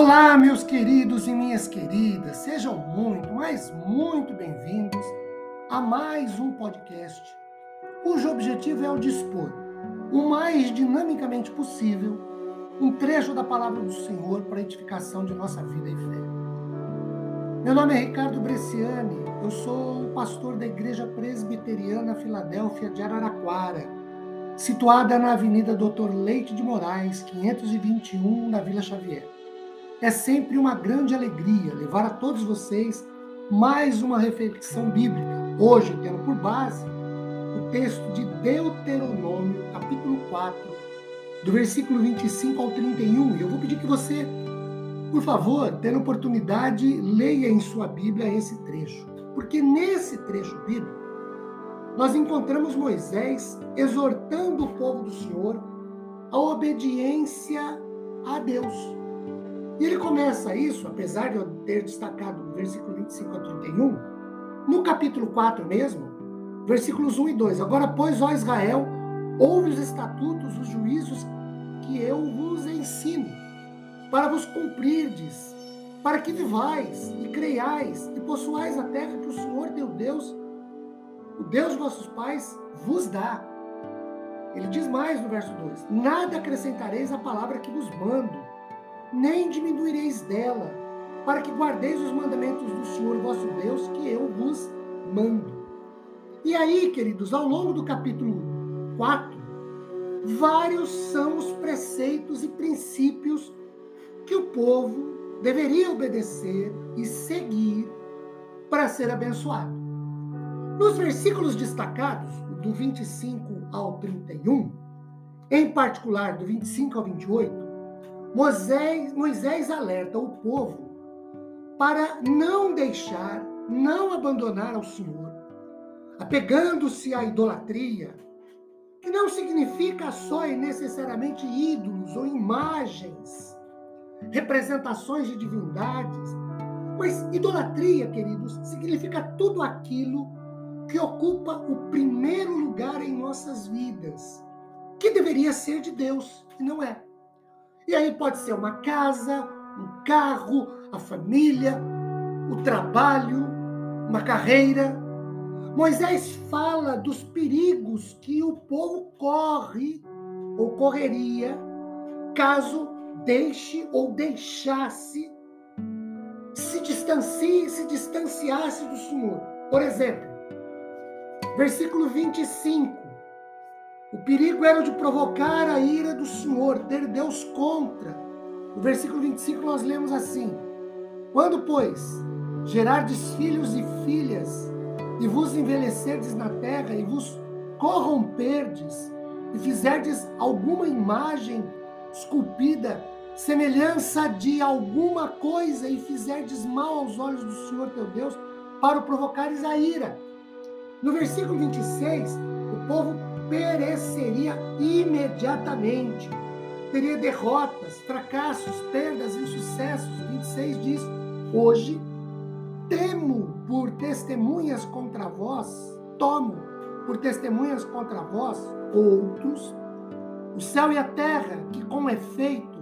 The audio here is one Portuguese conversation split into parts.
Olá, meus queridos e minhas queridas, sejam muito, mas muito bem-vindos a mais um podcast, cujo objetivo é o dispor, o mais dinamicamente possível, um trecho da palavra do Senhor para a edificação de nossa vida e fé. Meu nome é Ricardo Bresciani, eu sou o pastor da Igreja Presbiteriana Filadélfia de Araraquara, situada na Avenida Doutor Leite de Moraes, 521, na Vila Xavier. É sempre uma grande alegria levar a todos vocês mais uma reflexão bíblica, hoje tendo por base o texto de Deuteronômio, capítulo 4, do versículo 25 ao 31. E eu vou pedir que você, por favor, tendo oportunidade, leia em sua Bíblia esse trecho. Porque nesse trecho bíblico, nós encontramos Moisés exortando o povo do Senhor à obediência a Deus. E ele começa isso, apesar de eu ter destacado no versículo 25 a 31, no capítulo 4 mesmo, versículos 1 e 2. Agora, pois, ó Israel, ouve os estatutos, os juízos que eu vos ensino, para vos cumprirdes, para que vivais e creiais e possuais a terra que o Senhor teu Deus, o Deus de vossos pais, vos dá. Ele diz mais no verso 2: Nada acrescentareis à palavra que vos mando nem diminuireis dela, para que guardeis os mandamentos do Senhor vosso Deus, que eu vos mando. E aí, queridos, ao longo do capítulo 4, vários são os preceitos e princípios que o povo deveria obedecer e seguir para ser abençoado. Nos versículos destacados, do 25 ao 31, em particular do 25 ao 28, Moisés, Moisés alerta o povo para não deixar, não abandonar ao Senhor, apegando-se à idolatria, que não significa só e necessariamente ídolos ou imagens, representações de divindades, mas idolatria, queridos, significa tudo aquilo que ocupa o primeiro lugar em nossas vidas, que deveria ser de Deus, e não é. E aí pode ser uma casa, um carro, a família, o trabalho, uma carreira. Moisés fala dos perigos que o povo corre ou correria caso deixe ou deixasse se distancie, se distanciasse do Senhor. Por exemplo, versículo 25. O perigo era de provocar a ira do Senhor, ter Deus contra. No versículo 25 nós lemos assim: Quando, pois, gerardes filhos e filhas, e vos envelhecerdes na terra, e vos corromperdes, e fizerdes alguma imagem esculpida, semelhança de alguma coisa, e fizerdes mal aos olhos do Senhor teu Deus, para o provocares a ira. No versículo 26, o povo pereceria imediatamente. Teria derrotas, fracassos, perdas, insucessos. 26 diz: Hoje temo por testemunhas contra vós, tomo por testemunhas contra vós outros, o céu e a terra, que com efeito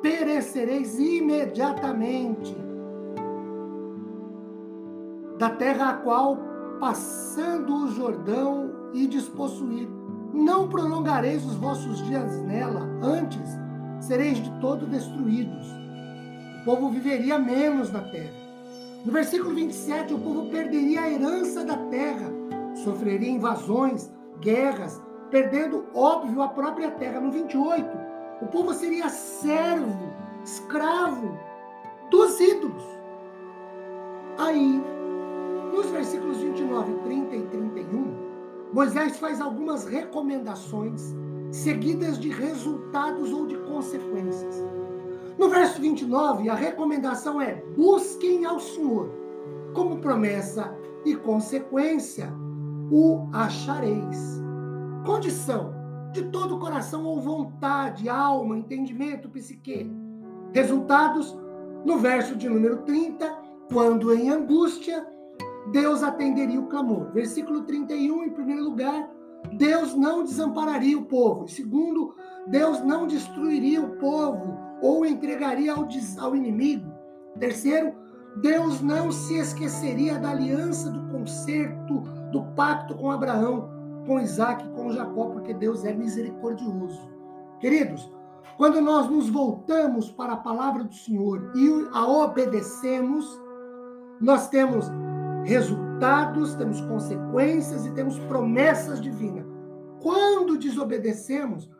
perecereis imediatamente, da terra a qual, passando o Jordão, e despossuir não prolongareis os vossos dias nela, antes sereis de todo destruídos. O povo viveria menos na terra. No versículo 27, o povo perderia a herança da terra, sofreria invasões, guerras, perdendo, óbvio, a própria terra. No 28, o povo seria servo, escravo dos ídolos. Aí, nos versículos 29, 30 e 31, Moisés faz algumas recomendações seguidas de resultados ou de consequências. No verso 29, a recomendação é: busquem ao Senhor. Como promessa e consequência, o achareis. Condição: de todo coração ou vontade, alma, entendimento, psique. Resultados: no verso de número 30, quando em angústia, Deus atenderia o clamor. Versículo 31, em primeiro lugar, Deus não desampararia o povo. Segundo, Deus não destruiria o povo ou entregaria ao, ao inimigo. Terceiro, Deus não se esqueceria da aliança, do concerto, do pacto com Abraão, com Isaac, com Jacó, porque Deus é misericordioso. Queridos, quando nós nos voltamos para a palavra do Senhor e a obedecemos, nós temos resultados, temos consequências e temos promessas divinas. Quando desobedecemos,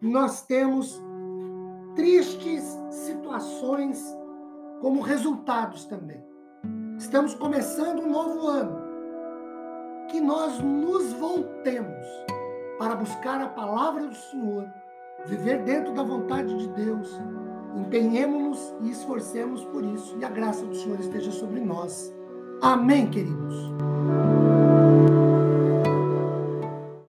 nós temos tristes situações como resultados também. Estamos começando um novo ano. Que nós nos voltemos para buscar a palavra do Senhor, viver dentro da vontade de Deus. Empenhemos-nos e esforcemos por isso. E a graça do Senhor esteja sobre nós. Amém, queridos.